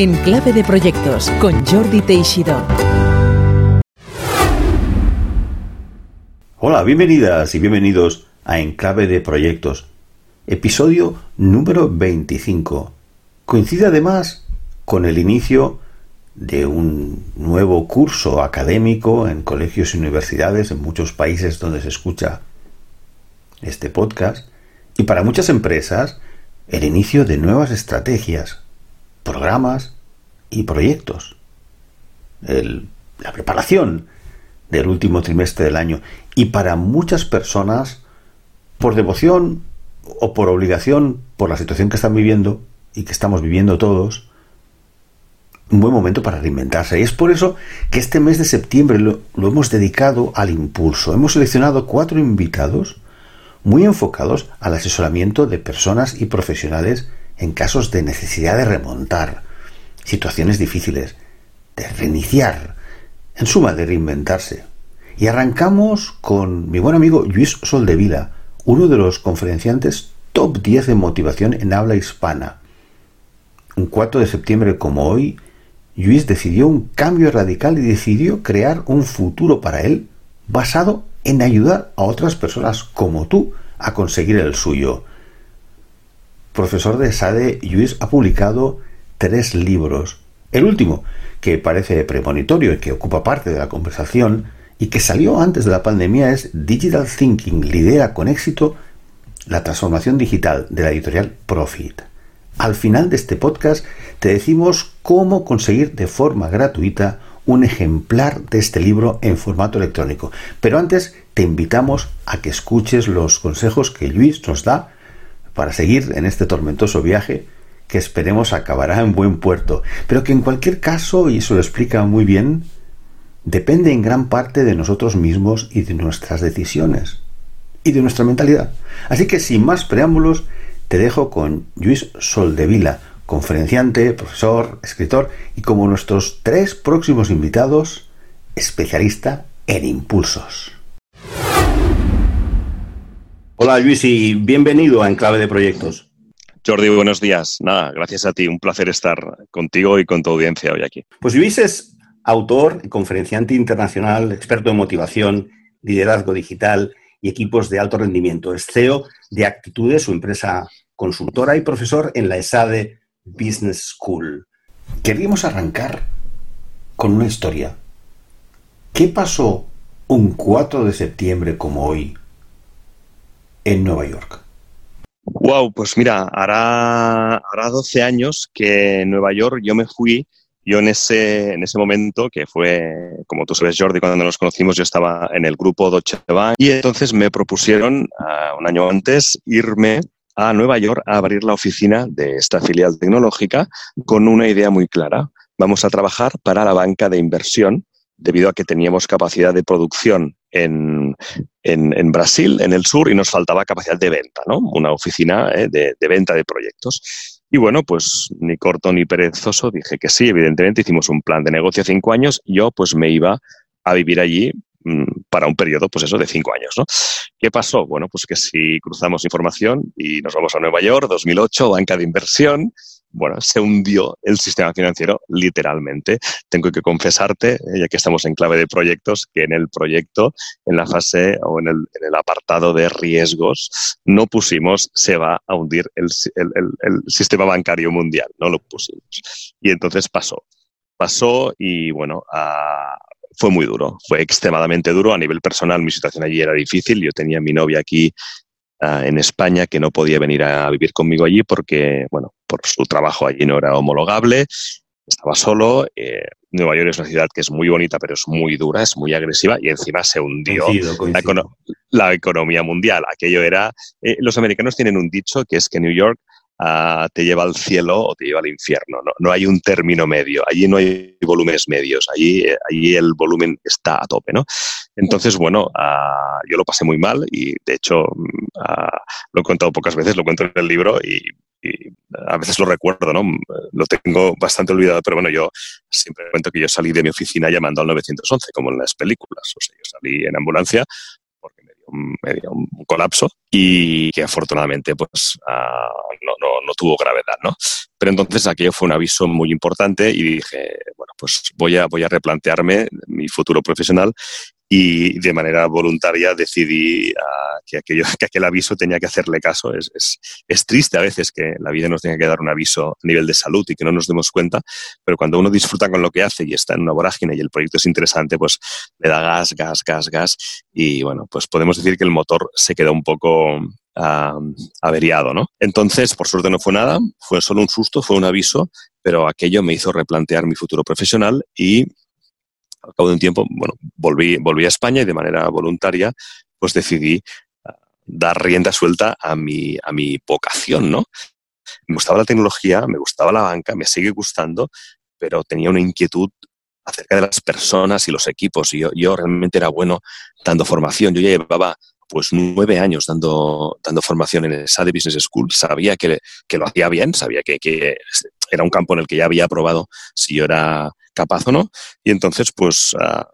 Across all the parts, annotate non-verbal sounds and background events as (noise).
En Clave de Proyectos con Jordi Teixidó. Hola, bienvenidas y bienvenidos a Enclave de Proyectos, episodio número 25. Coincide además con el inicio de un nuevo curso académico en colegios y universidades en muchos países donde se escucha este podcast y para muchas empresas el inicio de nuevas estrategias, programas y proyectos. la preparación del último trimestre del año y para muchas personas por devoción o por obligación por la situación que están viviendo y que estamos viviendo todos un buen momento para reinventarse. Y es por eso que este mes de septiembre lo, hemos dedicado al impulso. Hemos seleccionado cuatro invitados muy enfocados al asesoramiento de personas y profesionales en casos de necesidad de remontar, situaciones difíciles, de reiniciar, en suma, de reinventarse. Y arrancamos con mi buen amigo Luis Soldevila, uno de los conferenciantes top 10 de motivación en habla hispana. Un 4 de septiembre como hoy, Luis decidió un cambio radical y decidió crear un futuro para él basado en ayudar a otras personas como tú a conseguir el suyo. Profesor de SADE, Luis ha publicado tres libros. El último, que parece premonitorio y que ocupa parte de la conversación, y que salió antes de la pandemia, es Digital Thinking, lidera con éxito la transformación digital de la editorial Profit. Al final de este podcast te decimos cómo conseguir de forma gratuita un ejemplar de este libro en formato electrónico. Pero antes te invitamos a que escuches los consejos que Luis nos da para seguir en este tormentoso viaje que esperemos acabará en buen puerto, pero que en cualquier caso, y eso lo explica muy bien, depende en gran parte de nosotros mismos y de nuestras decisiones y de nuestra mentalidad. Así que sin más preámbulos, te dejo con Luis Soldevila, conferenciante, profesor, escritor y como nuestros tres próximos invitados, especialista en impulsos. Hola Luis y bienvenido a Enclave de Proyectos. Jordi, buenos días. Nada, gracias a ti. Un placer estar contigo y con tu audiencia hoy aquí. Pues Luis es autor, conferenciante internacional, experto en motivación, liderazgo digital y equipos de alto rendimiento. Es CEO de Actitudes, su empresa consultora y profesor en la ESADE Business School. Queríamos arrancar con una historia. ¿Qué pasó un 4 de septiembre como hoy en Nueva York? Wow, pues mira, hará, hará 12 años que en Nueva York yo me fui yo en ese, en ese momento, que fue, como tú sabes, Jordi, cuando nos conocimos, yo estaba en el grupo Deutsche Bank y entonces me propusieron, uh, un año antes, irme a Nueva York a abrir la oficina de esta filial tecnológica con una idea muy clara. Vamos a trabajar para la banca de inversión debido a que teníamos capacidad de producción en, en, Brasil, en el sur, y nos faltaba capacidad de venta, ¿no? Una oficina eh, de, de, venta de proyectos. Y bueno, pues ni corto ni perezoso dije que sí, evidentemente hicimos un plan de negocio cinco años, yo pues me iba a vivir allí Mm, para un periodo, pues eso, de cinco años, ¿no? ¿Qué pasó? Bueno, pues que si cruzamos información y nos vamos a Nueva York, 2008, banca de inversión, bueno, se hundió el sistema financiero literalmente. Tengo que confesarte, eh, ya que estamos en clave de proyectos, que en el proyecto, en la fase o en el, apartado de riesgos, no pusimos se va a hundir el, sistema bancario mundial, no lo pusimos. Y entonces pasó pasó y bueno, fue muy duro, fue extremadamente duro. A nivel personal, mi situación allí era difícil. Yo tenía a mi novia aquí uh, en España que no podía venir a vivir conmigo allí porque, bueno, por su trabajo allí no era homologable. Estaba solo. Eh, Nueva York es una ciudad que es muy bonita, pero es muy dura, es muy agresiva y encima se hundió coincido, coincido. La, econo la, economía mundial. Aquello era. Eh, los americanos tienen un dicho que es que New York uh, te lleva al cielo o te lleva al infierno. No, no, hay un término medio. Allí no hay volúmenes medios. Allí, eh, allí el volumen está a tope, ¿no? Entonces, bueno, uh, yo lo pasé muy mal y, de hecho, uh, lo he contado pocas veces, lo cuento en el libro y, y, a veces lo recuerdo, ¿no? Lo tengo bastante olvidado, pero bueno, yo siempre cuento que yo salí de mi oficina llamando al 911, como en las películas. O sea, yo salí en ambulancia porque me dio medio un colapso y que afortunadamente pues ah, no, no, no, tuvo gravedad, ¿no? Pero entonces aquello fue un aviso muy importante y dije, bueno, pues voy a, voy a replantearme mi futuro profesional y de manera voluntaria decidí uh, que, aquello, (laughs) que aquel aviso tenía que hacerle caso. Es, es, es, triste a veces que la vida nos tenga que dar un aviso a nivel de salud y que no nos demos cuenta, pero cuando uno disfruta con lo que hace y está en una vorágine y el proyecto es interesante, pues le da gas, gas, gas, gas y bueno, pues podemos decir que el motor se quedó un poco uh, averiado, ¿no? Entonces, por suerte no fue nada, fue solo un susto, fue un aviso, pero aquello me hizo replantear mi futuro profesional y al cabo de un tiempo, bueno, volví, volví a España y de manera voluntaria, pues decidí uh, dar rienda suelta a mi, a mi vocación, ¿no? Me gustaba la tecnología, me gustaba la banca, me sigue gustando, pero tenía una inquietud acerca de las personas y los equipos. Y yo, realmente era bueno dando formación. Yo ya llevaba pues nueve años dando, dando formación en esa de Business School. Sabía que, que lo hacía bien, sabía que, era un campo en el que ya había probado si yo era capaz o no. Y entonces, pues, uh,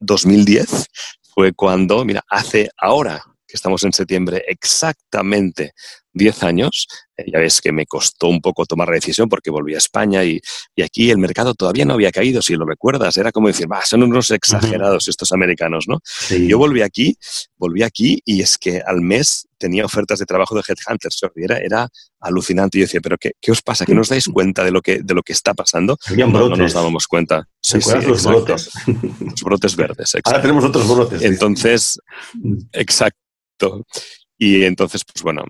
2010 fue cuando, mira, hace ahora que estamos en septiembre, exactamente 10 años. Eh, ya ves que me costó un poco tomar la decisión porque volví a España y, y, aquí el mercado todavía no había caído, si lo recuerdas. Era como decir, bah, son unos exagerados uh -huh. estos americanos, ¿no? Sí. Yo volví aquí, volví aquí y es que al mes tenía ofertas de trabajo de Headhunters. Era, era alucinante. Y yo decía, ¿pero qué, qué, os pasa? ¿Que no os dais cuenta de lo que, de lo que está pasando? No, no, nos dábamos cuenta. Sí, sí, los brotes? Los brotes verdes. Exacto. Ahora tenemos otros brotes. Entonces, exacto. Y entonces, pues bueno,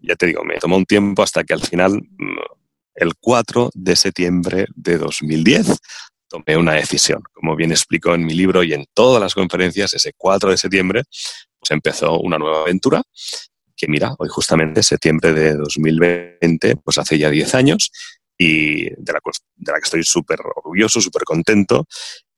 ya te digo, me tomó un tiempo hasta que al final, el 4 de septiembre de 2010, tomé una decisión. Como bien explico en mi libro y en todas las conferencias, ese 4 de septiembre, pues empezó una nueva aventura que mira, hoy justamente septiembre de 2020, pues hace ya 10 años y de la, de la que estoy súper orgulloso, súper contento.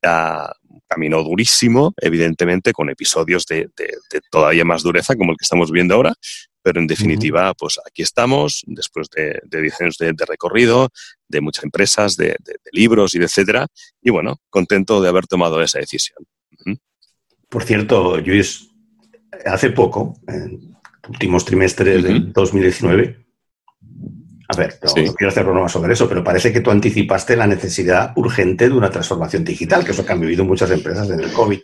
Uh, camino durísimo, evidentemente, con episodios de, de, de, todavía más dureza, como el que estamos viendo ahora, pero en definitiva, uh -huh. pues aquí estamos, después de, de 10 años de, de, recorrido, de muchas empresas, de, libros y de etcétera, y bueno, contento de haber tomado esa decisión. Uh -huh. Por cierto, Luis, hace poco, en últimos trimestres uh -huh. del 2019, a ver, no, sí. no, quiero hacer broma sobre eso, pero parece que tú anticipaste la necesidad urgente de una transformación digital, que es lo que han vivido muchas empresas en el COVID.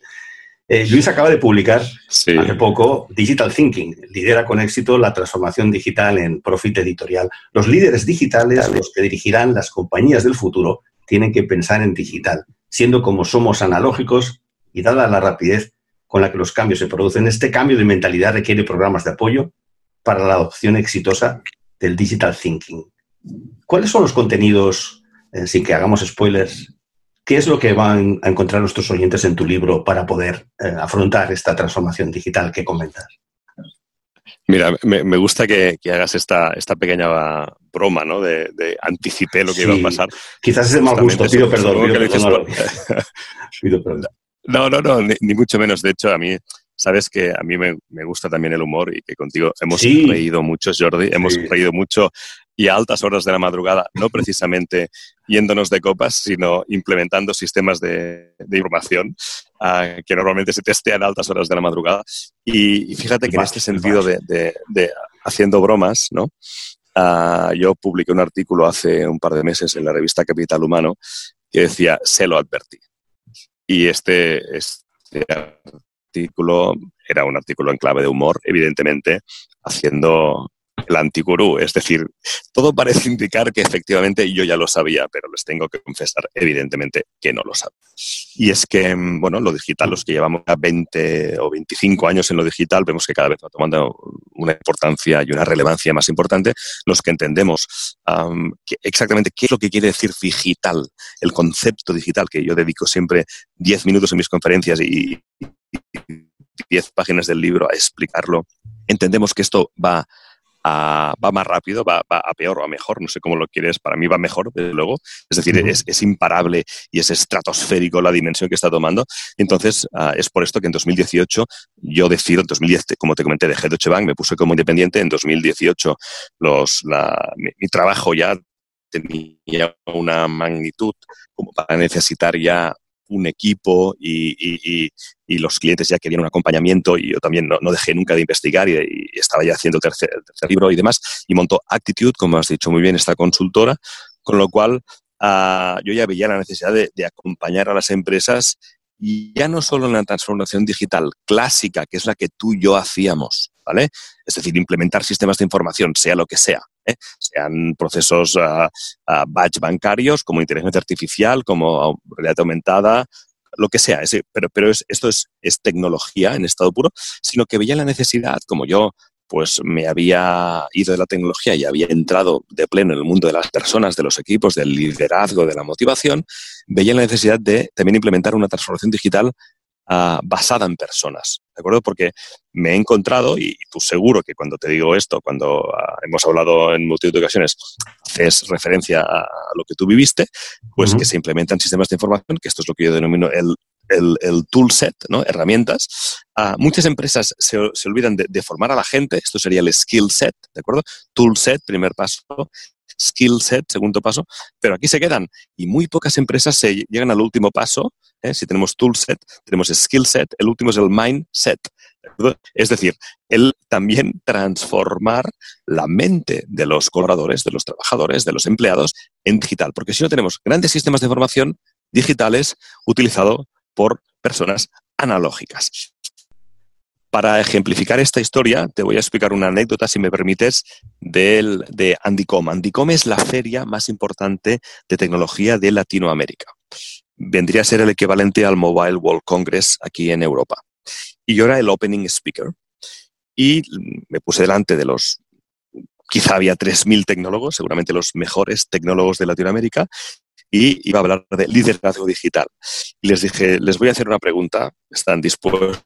Eh, Luis acaba de publicar sí. hace poco Digital Thinking, lidera con éxito la transformación digital en Profit Editorial. Los líderes digitales, los que dirigirán las compañías del futuro, tienen que pensar en digital, siendo como somos analógicos y dada la rapidez con la que los cambios se producen, este cambio de mentalidad requiere programas de apoyo para la adopción exitosa del digital thinking. ¿Cuáles son los contenidos, eh, sin que hagamos spoilers, qué es lo que van a encontrar nuestros oyentes en tu libro para poder eh, afrontar esta transformación digital que comentas? Mira, me, me gusta que, que, hagas esta, esta pequeña broma, ¿no? De, de anticipé lo que sí, iba a pasar. Quizás es de mal gusto, pido perdón. Pido perdón, (laughs) pido perdón. No, no, no, ni, ni, mucho menos. De hecho, a mí sabes que a mí me, me, gusta también el humor y que contigo hemos sí. reído mucho, Jordi, hemos sí. reído mucho y a altas horas de la madrugada, no (laughs) precisamente yéndonos de copas, sino implementando sistemas de, de información uh, que normalmente se testean a altas horas de la madrugada. Y, y fíjate que en este sentido de, de, de, haciendo bromas, ¿no? Uh, yo publiqué un artículo hace un par de meses en la revista Capital Humano que decía, se lo advertí. Y este, este artículo era un artículo en clave de humor, evidentemente, haciendo el antigurú. Es decir, todo parece indicar que efectivamente yo ya lo sabía, pero les tengo que confesar, evidentemente, que no lo sabía. Y es que, bueno, lo digital, los que llevamos 20 o 25 años en lo digital, vemos que cada vez va tomando una importancia y una relevancia más importante. Los que entendemos um, que exactamente qué es lo que quiere decir digital, el concepto digital, que yo dedico siempre 10 minutos en mis conferencias y, 10 páginas del libro a explicarlo, entendemos que esto va a, va más rápido, va, va, a peor o a mejor, no sé cómo lo quieres, para mí va mejor, desde luego. Es decir, es, es, imparable y es estratosférico la dimensión que está tomando. Entonces, uh, es por esto que en 2018 yo decido, en 2010, como te comenté, dejé Deutsche Bank, me puse como independiente, en 2018 los, la, mi, mi trabajo ya tenía una magnitud como para necesitar ya un equipo y, los clientes ya querían un acompañamiento y yo también no, dejé nunca de investigar y, estaba ya haciendo el tercer, libro y demás y montó Actitude, como has dicho muy bien, esta consultora, con lo cual ah, yo ya veía la necesidad de, de acompañar a las empresas y ya no solo en la transformación digital clásica, que es la que tú y yo hacíamos, ¿vale? Es decir, implementar sistemas de información, sea lo que sea, sean procesos uh, batch bancarios, como inteligencia artificial, como realidad aumentada, lo que sea, pero, esto es, es, tecnología en estado puro, sino que veía la necesidad, como yo pues me había ido de la tecnología y había entrado de pleno en el mundo de las personas, de los equipos, del liderazgo, de la motivación, veía la necesidad de también implementar una transformación digital ah, basada en personas. ¿De acuerdo? Porque me he encontrado, y tú seguro que cuando te digo esto, cuando ah, hemos hablado en multitud de ocasiones, haces referencia a lo que tú viviste, pues que se implementan sistemas de información, que esto es lo que yo denomino el el, el toolset, ¿no? herramientas, uh, muchas empresas se, se olvidan de, de, formar a la gente, esto sería el skill set, ¿de acuerdo? Toolset, primer paso, skill set, segundo paso, pero aquí se quedan y muy pocas empresas se llegan al último paso. ¿eh? Si tenemos toolset, tenemos skill set, el último es el mindset. Es decir, el también transformar la mente de los colaboradores, de los trabajadores, de los empleados en digital, porque si no tenemos grandes sistemas de información digitales utilizados por personas analógicas. Para ejemplificar esta historia, te voy a explicar una anécdota, si me permites, del, de Andicom. Andicom es la feria más importante de tecnología de Latinoamérica. Vendría a ser el equivalente al Mobile World Congress aquí en Europa. Y yo era el opening speaker. Y me puse delante de los, quizá había 3.000 tecnólogos, seguramente los mejores tecnólogos de Latinoamérica, y iba a hablar de liderazgo digital. Y les dije, les voy a hacer una pregunta, ¿están dispuestos?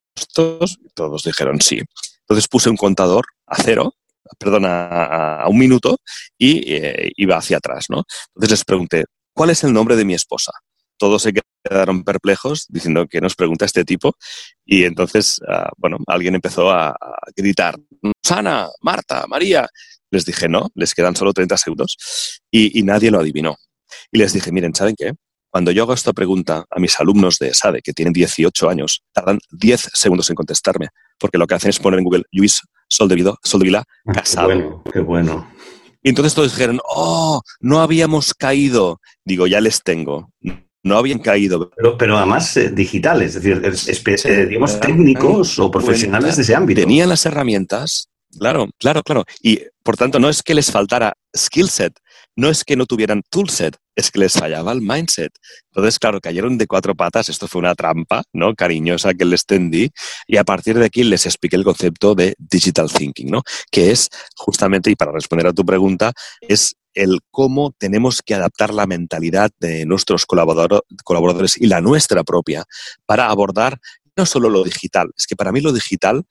todos dijeron sí. Entonces puse un contador a cero, perdón, a, un minuto y eh, iba hacia atrás, ¿no? Entonces les pregunté, ¿cuál es el nombre de mi esposa? Todos se quedaron perplejos diciendo que nos pregunta este tipo y entonces, ah, bueno, alguien empezó a, gritar, Sana, Marta, María. Les dije no, les quedan solo 30 segundos y nadie lo adivinó. Y les dije, miren, ¿saben qué? Cuando yo hago esta pregunta a mis alumnos de SADE, que tienen 18 años, tardan 10 segundos en contestarme, porque lo que hacen es poner en Google Luis Soldevila, Soldevila ah, casado. Qué bueno, qué bueno. Y entonces todos dijeron, oh, no habíamos caído. Digo, ya les tengo. No habían caído. Pero, pero además eh, digitales, es decir, eh, digamos, técnicos o profesionales de ese ámbito. Tenían las herramientas, claro, claro, claro. Y por tanto, no es que les faltara skill set, no es que no tuvieran toolset, es que les fallaba el mindset. Entonces, claro, cayeron de cuatro patas, esto fue una trampa, ¿no? Cariñosa que les tendí, y a partir de aquí les expliqué el concepto de digital thinking, ¿no? Que es justamente, y para responder a tu pregunta, es el cómo tenemos que adaptar la mentalidad de nuestros colaboradores y la nuestra propia para abordar no solo lo digital, es que para mí lo digital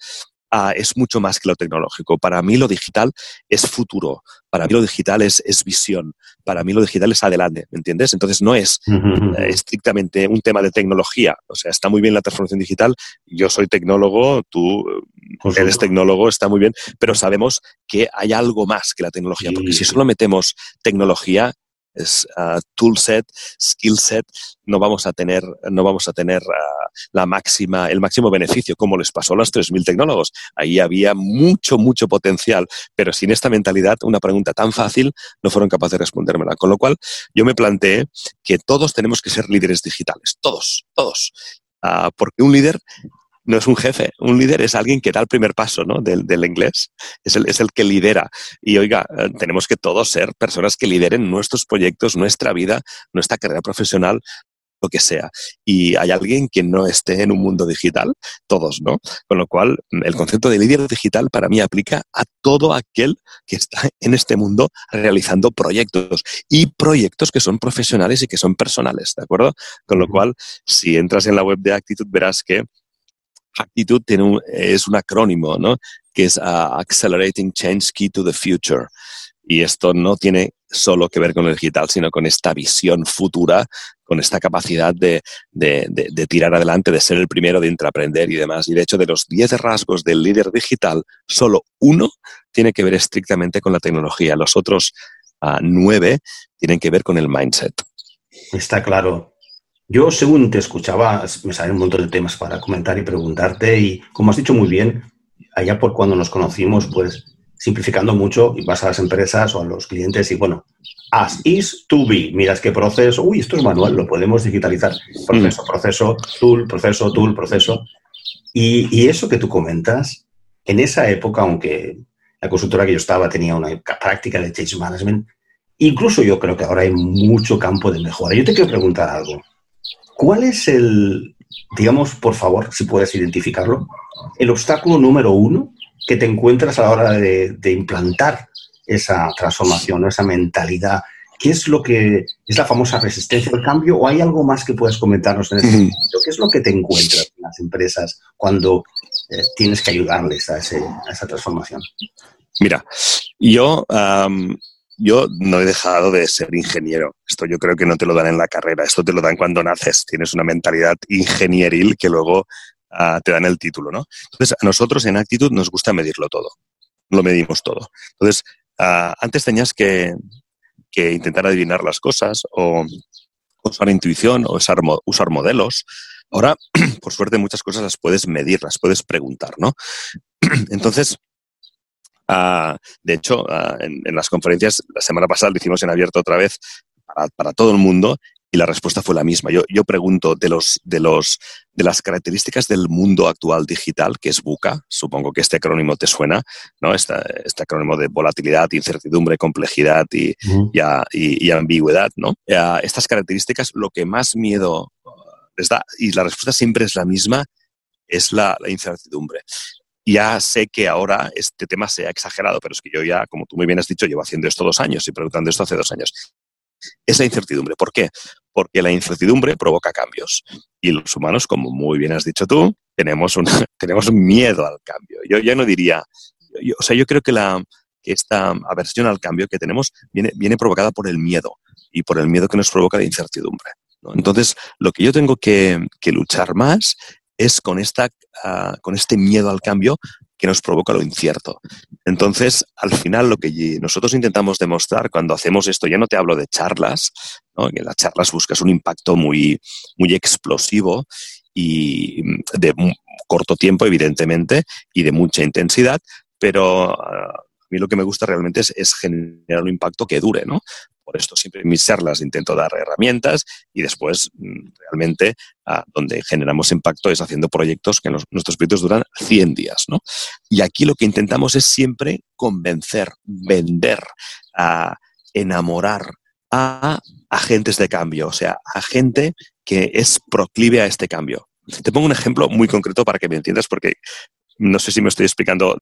es mucho más que lo tecnológico. Para mí lo digital es futuro, para mí lo digital es, es visión, para mí lo digital es adelante, ¿me entiendes? Entonces no es eh, estrictamente un tema de tecnología, o sea, está muy bien la transformación digital, yo soy tecnólogo, tú eres tecnólogo, está muy bien, pero sabemos que hay algo más que la tecnología, porque si solo metemos tecnología, es uh, tool set, skill set, no vamos a tener, no vamos a tener uh, la máxima, el máximo beneficio, como les pasó a los 3.000 tecnólogos. Ahí había mucho, mucho potencial, pero sin esta mentalidad, una pregunta tan fácil, no fueron capaces de respondérmela. Con lo cual, yo me planteé que todos tenemos que ser líderes digitales, todos, todos. Uh, porque un líder no es un jefe, un líder es alguien que da el primer paso ¿no? del, del inglés, es el, es el que lidera. Y oiga, eh, tenemos que todos ser personas que lideren nuestros proyectos, nuestra vida, nuestra carrera profesional, lo que sea. Y hay alguien que no esté en un mundo digital, todos, ¿no? Con lo cual, el concepto de líder digital para mí aplica a todo aquel que está en este mundo realizando proyectos y proyectos que son profesionales y que son personales, ¿de acuerdo? Con lo cual, si entras en la web de Actitud, verás que Actitud tiene es un acrónimo, ¿no? Que es uh, Accelerating Change Key to the Future. Y esto no tiene solo que ver con el digital, sino con esta visión futura, con esta capacidad de, tirar adelante, de ser el primero, de intraprender y demás. Y de hecho, de los 10 rasgos del líder digital, solo uno tiene que ver estrictamente con la tecnología. Los otros uh, nueve tienen que ver con el mindset. Está claro. Yo, según te escuchaba, me salen un montón de temas para comentar y preguntarte. Y como has dicho muy bien, allá por cuando nos conocimos, pues simplificando mucho, y vas a las empresas o a los clientes y bueno, as is to be. Miras qué proceso, uy, esto es manual, lo podemos digitalizar. Proceso, mm. proceso, tool, proceso, tool, proceso. Y, y, eso que tú comentas, en esa época, aunque la consultora que yo estaba tenía una práctica de change management, incluso yo creo que ahora hay mucho campo de mejora. Yo te quiero preguntar algo. ¿Cuál es el, digamos, por favor, si puedes identificarlo, el obstáculo número uno que te encuentras a la hora de, implantar esa transformación, esa mentalidad? ¿Qué es lo que es la famosa resistencia al cambio o hay algo más que puedas comentarnos en ese sentido? ¿Qué es lo que te encuentras en las empresas cuando eh, tienes que ayudarles a, esa transformación? Mira, yo, yo no he dejado de ser ingeniero. Esto yo creo que no te lo dan en la carrera, esto te lo dan cuando naces. Tienes una mentalidad ingenieril que luego ah, te dan el título, ¿no? Entonces, a nosotros en Actitud nos gusta medirlo todo. Lo medimos todo. Entonces, ah, antes tenías que, intentar adivinar las cosas o usar intuición o usar, usar modelos. Ahora, (clears throat) por suerte, muchas cosas las puedes medir, las puedes preguntar, ¿no? (clears throat) Entonces, Ah, de hecho, ah, en, las conferencias, la semana pasada lo hicimos en abierto otra vez para, todo el mundo y la respuesta fue la misma. Yo, yo pregunto de, los, de, los, de las características del mundo actual digital, que es BUCA, supongo que este acrónimo te suena, ¿no? Este, este acrónimo de volatilidad, incertidumbre, complejidad y, y, ambigüedad, ¿no? estas características, lo que más miedo les da, y la respuesta siempre es la misma, es la incertidumbre ya sé que ahora este tema se ha exagerado, pero es que yo ya, como tú muy bien has dicho, llevo haciendo esto dos años y preguntando esto hace dos años. Es la incertidumbre. ¿Por qué? Porque la incertidumbre provoca cambios. Y los humanos, como muy bien has dicho tú, tenemos, un, (laughs) tenemos miedo al cambio. Yo ya no diría, o sea, yo creo que, la, esta aversión al cambio que tenemos viene, viene provocada por el miedo y por el miedo que nos provoca la incertidumbre. Entonces, lo que yo tengo que, que luchar más es con, esta, con este miedo al cambio que nos provoca lo incierto. Entonces, al final, lo que nosotros intentamos demostrar cuando hacemos esto, ya no te hablo de charlas, que en las charlas buscas un impacto muy, muy explosivo y de corto tiempo, evidentemente, y de mucha intensidad, pero ah, a mí lo que me gusta realmente es, es, generar un impacto que dure, ¿no? Por esto siempre en mis charlas intento dar herramientas y después mm, realmente ah, donde generamos impacto es haciendo proyectos que nuestros proyectos duran 100 días. ¿no? Y aquí lo que intentamos es siempre convencer, vender, a enamorar a agentes de cambio, o sea, a gente que es proclive a este cambio. Te pongo un ejemplo muy concreto para que me entiendas porque no sé si me estoy explicando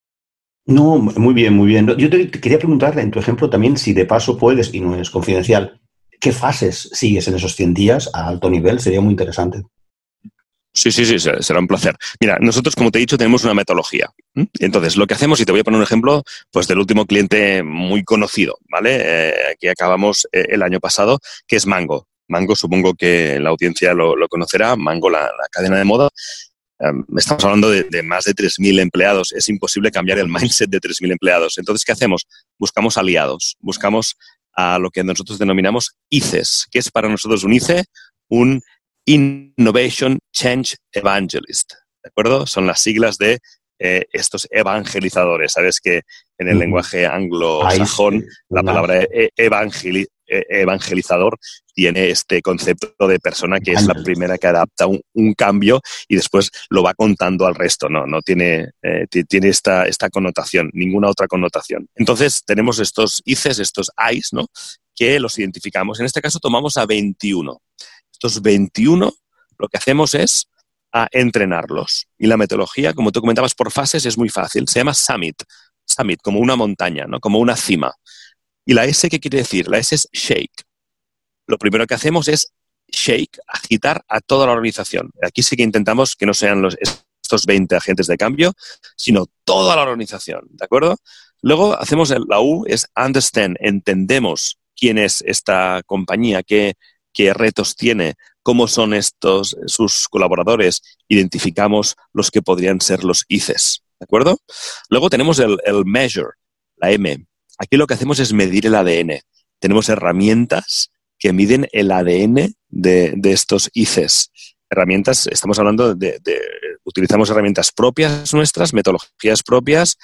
no, muy bien, muy bien. Yo te, quería preguntarle en tu ejemplo también, si de paso puedes, y no es confidencial, ¿qué fases sigues en esos 100 días a alto nivel? Sería muy interesante. Sí, sí, sí, será un placer. Mira, nosotros, como te he dicho, tenemos una metodología. Entonces, lo que hacemos, y te voy a poner un ejemplo, pues del último cliente muy conocido, ¿vale? Eh, que acabamos eh, el año pasado, que es Mango. Mango, supongo que la audiencia lo, conocerá, Mango, la, cadena de moda, Em, estamos hablando de, más de 3.000 empleados. Es imposible cambiar el mindset de 3.000 empleados. Entonces, ¿qué hacemos? Buscamos aliados, buscamos a lo que nosotros denominamos ICES. ¿Qué es para nosotros un ICE? Un Innovation Change Evangelist. ¿De acuerdo? Son las siglas de eh, estos evangelizadores. Sabes que en el lenguaje anglosajón la palabra e, e, evangelizador tiene este concepto de persona que es la primera que adapta un, cambio y después lo va contando al resto, no, no tiene, eh, tiene esta, esta connotación, ninguna otra connotación. Entonces tenemos estos ICES, estos AIS, ¿no? que los identificamos. En este caso tomamos a 21. Estos 21 lo que hacemos es a entrenarlos. Y la metodología, como tú comentabas, por fases es muy fácil. Se llama Summit. Summit, como una montaña, ¿no? como una cima. ¿Y la S qué quiere decir? La S es shake lo primero que hacemos es shake, agitar a toda la organización. Aquí sí que intentamos que no sean los, estos 20 agentes de cambio, sino toda la organización, ¿de acuerdo? Luego hacemos la U, es understand, entendemos quién es esta compañía, qué, retos tiene, cómo son estos sus colaboradores, identificamos los que podrían ser los ICES, ¿de acuerdo? Luego tenemos el, el measure, la M. Aquí lo que hacemos es medir el ADN. Tenemos herramientas que miden el ADN de, estos ICES. Herramientas, estamos hablando de, utilizamos herramientas propias nuestras, metodologías propias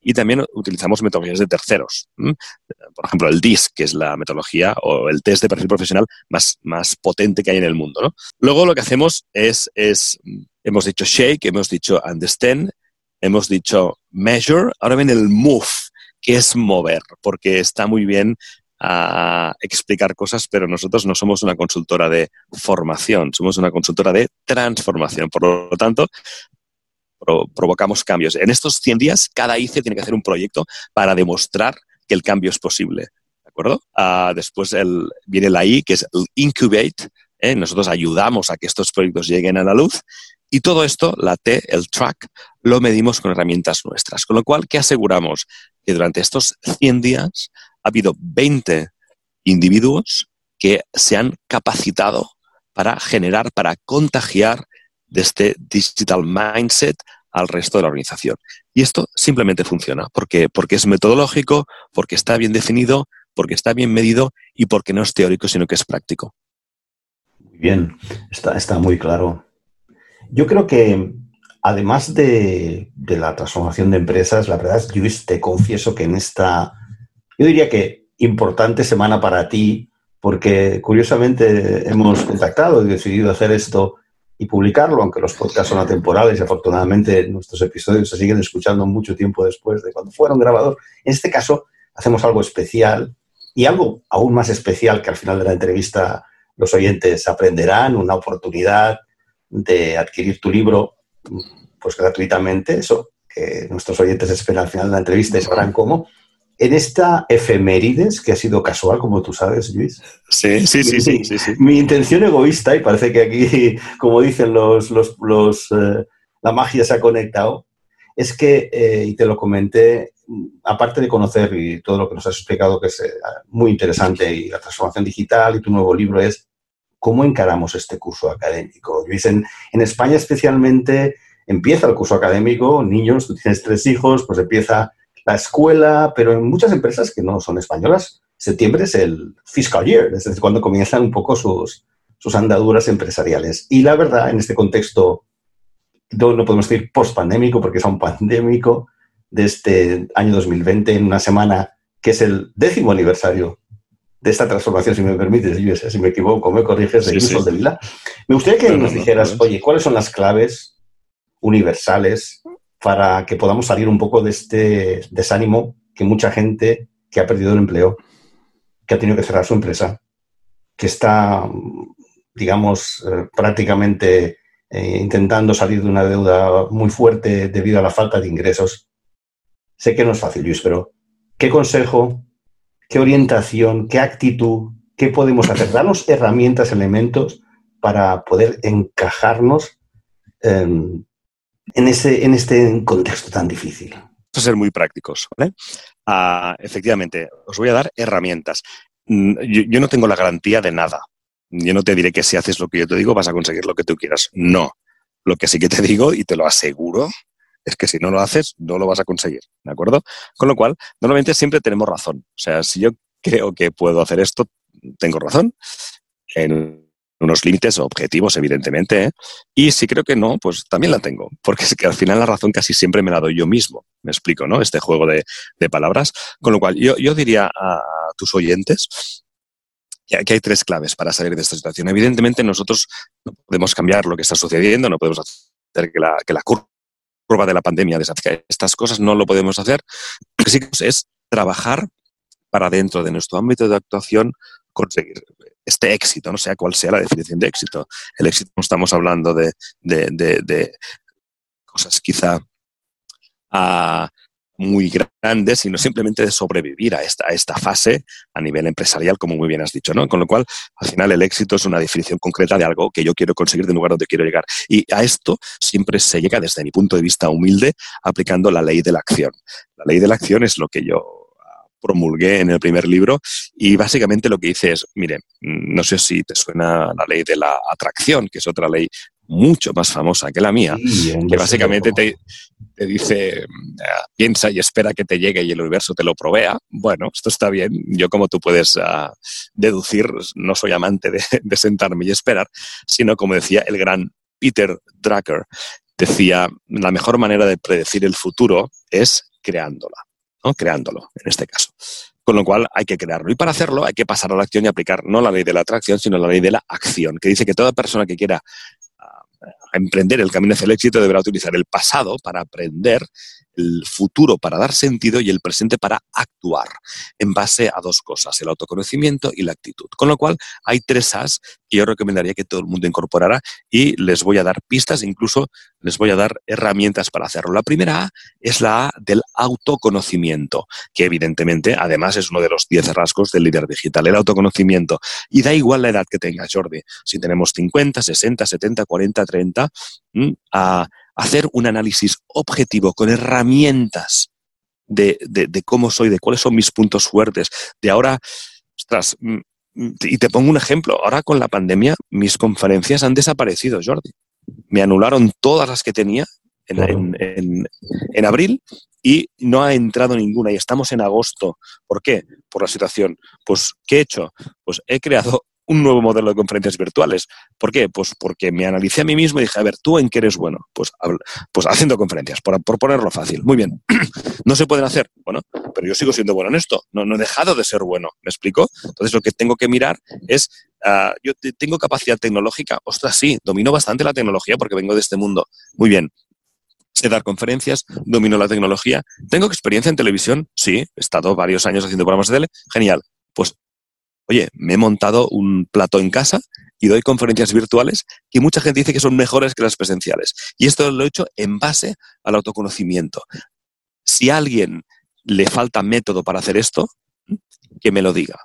y también utilizamos metodologías de terceros. Por ejemplo, el DIS, que es la metodología o el test de perfil profesional más, más potente que hay en el mundo. Luego lo que hacemos es, es, hemos dicho shake, hemos dicho understand, hemos dicho measure, ahora viene el move, que es mover, porque está muy bien a explicar cosas, pero nosotros no somos una consultora de formación, somos una consultora de transformación. Por lo tanto, provocamos cambios. En estos 100 días, cada ICE tiene que hacer un proyecto para demostrar que el cambio es posible. ¿De acuerdo? Ah, después viene la I, que es el incubate. ¿eh? Nosotros ayudamos a que estos proyectos lleguen a la luz. Y todo esto, la T, el track, lo medimos con herramientas nuestras. Con lo cual, ¿qué aseguramos? Que durante estos 100 días ha habido 20 individuos que se han capacitado para generar, para contagiar de este digital mindset al resto de la organización. Y esto simplemente funciona porque, porque es metodológico, porque está bien definido, porque está bien medido y porque no es teórico, sino que es práctico. Muy bien, está, está muy claro. Yo creo que además de, la transformación de empresas, la verdad yo te confieso que en esta, yo diría que importante semana para ti, porque curiosamente hemos contactado y decidido hacer esto y publicarlo, aunque los podcasts son atemporales y afortunadamente nuestros episodios se siguen escuchando mucho tiempo después de cuando fueron grabados. En este caso, hacemos algo especial y algo aún más especial que al final de la entrevista los oyentes aprenderán, una oportunidad de adquirir tu libro pues gratuitamente, eso que nuestros oyentes esperan al final de la entrevista y sabrán cómo en esta efemérides, que ha sido casual, como tú sabes, Luis. Sí, sí, sí, sí. Mi intención egoísta, y parece que aquí, como dicen los, los, eh, la magia se ha conectado, es que, eh, y te lo comenté, aparte de conocer y todo lo que nos has explicado, que es eh, muy interesante, y la transformación digital y tu nuevo libro es cómo encaramos este curso académico. Luis, en, España especialmente empieza el curso académico, niños, tú tienes tres hijos, pues empieza la escuela, pero en muchas empresas que no son españolas, septiembre es el fiscal year, es decir, cuando comienzan un poco sus, sus andaduras empresariales. Y la verdad, en este contexto, no, no podemos decir post-pandémico, porque es un pandémico de este año 2020, en una semana que es el décimo aniversario de esta transformación, si me permites, si me equivoco, me corriges, de sí, de Vila. Me gustaría que nos dijeras, oye, ¿cuáles son las claves universales para que podamos salir un poco de este desánimo que mucha gente que ha perdido el empleo, que ha tenido que cerrar su empresa, que está, digamos, eh, prácticamente eh, intentando salir de una deuda muy fuerte debido a la falta de ingresos. Sé que no es fácil, Luis, pero ¿qué consejo, qué orientación, qué actitud, qué podemos hacer? Danos herramientas, elementos para poder encajarnos en, ese, en este contexto tan difícil? A ser muy prácticos, ¿vale? Ah, efectivamente, os voy a dar herramientas. Mm, yo, no tengo la garantía de nada. Yo no te diré que si haces lo que yo te digo vas a conseguir lo que tú quieras. No. Lo que sí que te digo y te lo aseguro es que si no lo haces, no lo vas a conseguir. ¿De acuerdo? Con lo cual, normalmente siempre tenemos razón. O sea, si yo creo que puedo hacer esto, tengo razón. En unos límites objetivos, evidentemente, ¿eh? y si creo que no, pues también la tengo, porque es que al final la razón casi siempre me la doy yo mismo, me explico, ¿no? Este juego de, palabras, con lo cual yo, yo diría a, tus oyentes que hay tres claves para salir de esta situación. Evidentemente nosotros no podemos cambiar lo que está sucediendo, no podemos hacer que la, que la curva de la pandemia desafíe estas cosas, no lo podemos hacer. Lo que sí es trabajar para dentro de nuestro ámbito de actuación conseguir este éxito, no sea cual sea la definición de éxito. El éxito no estamos hablando de, cosas quizá ah, muy grandes, sino simplemente de sobrevivir a esta, a esta fase a nivel empresarial, como muy bien has dicho, ¿no? Con lo cual, al final, el éxito es una definición concreta de algo que yo quiero conseguir de lugar donde quiero llegar. Y a esto siempre se llega, desde mi punto de vista humilde, aplicando la ley de la acción. La ley de la acción es lo que yo promulgué en el primer libro y básicamente lo que dice es, mire, no sé si te suena la ley de la atracción, que es otra ley mucho más famosa que la mía, que básicamente te, te dice, ah, piensa y espera que te llegue y el universo te lo provea. Bueno, esto está bien. Yo, como tú puedes uh, deducir, no soy amante de, (laughs) de, sentarme y esperar, sino, como decía el gran Peter Drucker, decía, la mejor manera de predecir el futuro es creándola, ¿no? creándolo, en este caso. Con lo cual hay que crearlo. Y para hacerlo hay que pasar a la acción y aplicar no la ley de la atracción, sino la ley de la acción, que dice que toda persona que quiera emprender el camino hacia el éxito deberá utilizar el pasado para aprender, el futuro para dar sentido y el presente para actuar en base a dos cosas, el autoconocimiento y la actitud. Con lo cual, hay tres As que yo recomendaría que todo el mundo incorporara y les voy a dar pistas, incluso les voy a dar herramientas para hacerlo. La primera A es la A del autoconocimiento, que evidentemente además es uno de los diez rasgos del líder digital, el autoconocimiento. Y da igual la edad que tenga Jordi, si tenemos 50, 60, 70, 40, 30, a hacer un análisis objetivo con herramientas de, cómo soy, de cuáles son mis puntos fuertes, de ahora, ostras, mm, mm, y te pongo un ejemplo, ahora con la pandemia mis conferencias han desaparecido, Jordi. Me anularon todas las que tenía en, en, abril y no ha entrado ninguna y estamos en agosto. ¿Por qué? Por la situación. Pues, ¿qué he hecho? Pues he creado un nuevo modelo de conferencias virtuales. ¿Por qué? Pues porque me analicé a mí mismo y dije, a ver, ¿tú en qué eres bueno? Pues, pues haciendo conferencias, por, ponerlo fácil. Muy bien. (clears throat) ¿No se pueden hacer? Bueno, pero yo sigo siendo bueno en esto. No, no he dejado de ser bueno. ¿Me explico? Entonces lo que tengo que mirar es, ah, yo tengo capacidad tecnológica. Ostras, sí, domino bastante la tecnología porque vengo de este mundo. Muy bien. Sé dar conferencias, domino la tecnología. ¿Tengo experiencia en televisión? Sí, he estado varios años haciendo programas de tele. Genial. Oye, me he montado un plato en casa y doy conferencias virtuales que mucha gente dice que son mejores que las presenciales. Y esto lo he hecho en base al autoconocimiento. Si a alguien le falta método para hacer esto, que me lo diga.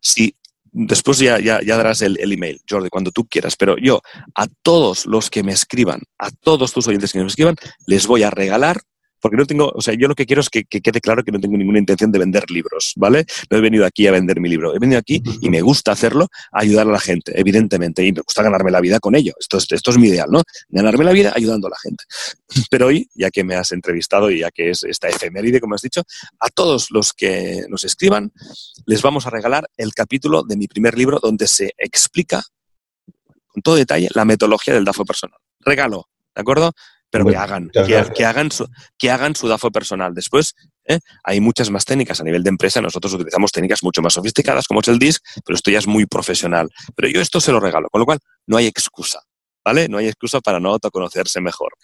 Si después ya, ya, darás el, el, email, Jordi, cuando tú quieras, pero yo a todos los que me escriban, a todos tus oyentes que me escriban, les voy a regalar porque no tengo, o sea, yo lo que quiero es que, quede claro que no tengo ninguna intención de vender libros, ¿vale? No he venido aquí a vender mi libro, he venido aquí y me gusta hacerlo, ayudar a la gente, evidentemente, y me gusta ganarme la vida con ello. Esto es, esto es mi ideal, ¿no? Ganarme la vida ayudando a la gente. Pero hoy, ya que me has entrevistado y ya que es esta efeméride, como has dicho, a todos los que nos escriban, les vamos a regalar el capítulo de mi primer libro donde se explica con todo detalle la metodología del DAFO personal. Regalo, ¿de acuerdo? Pero que hagan, que, hagan su, que hagan su DAFO personal. Después, ¿eh? hay muchas más técnicas a nivel de empresa. Nosotros utilizamos técnicas mucho más sofisticadas, como es el DISC, pero esto ya es muy profesional. Pero yo esto se lo regalo, con lo cual no hay excusa, ¿vale? No hay excusa para no autoconocerse mejor.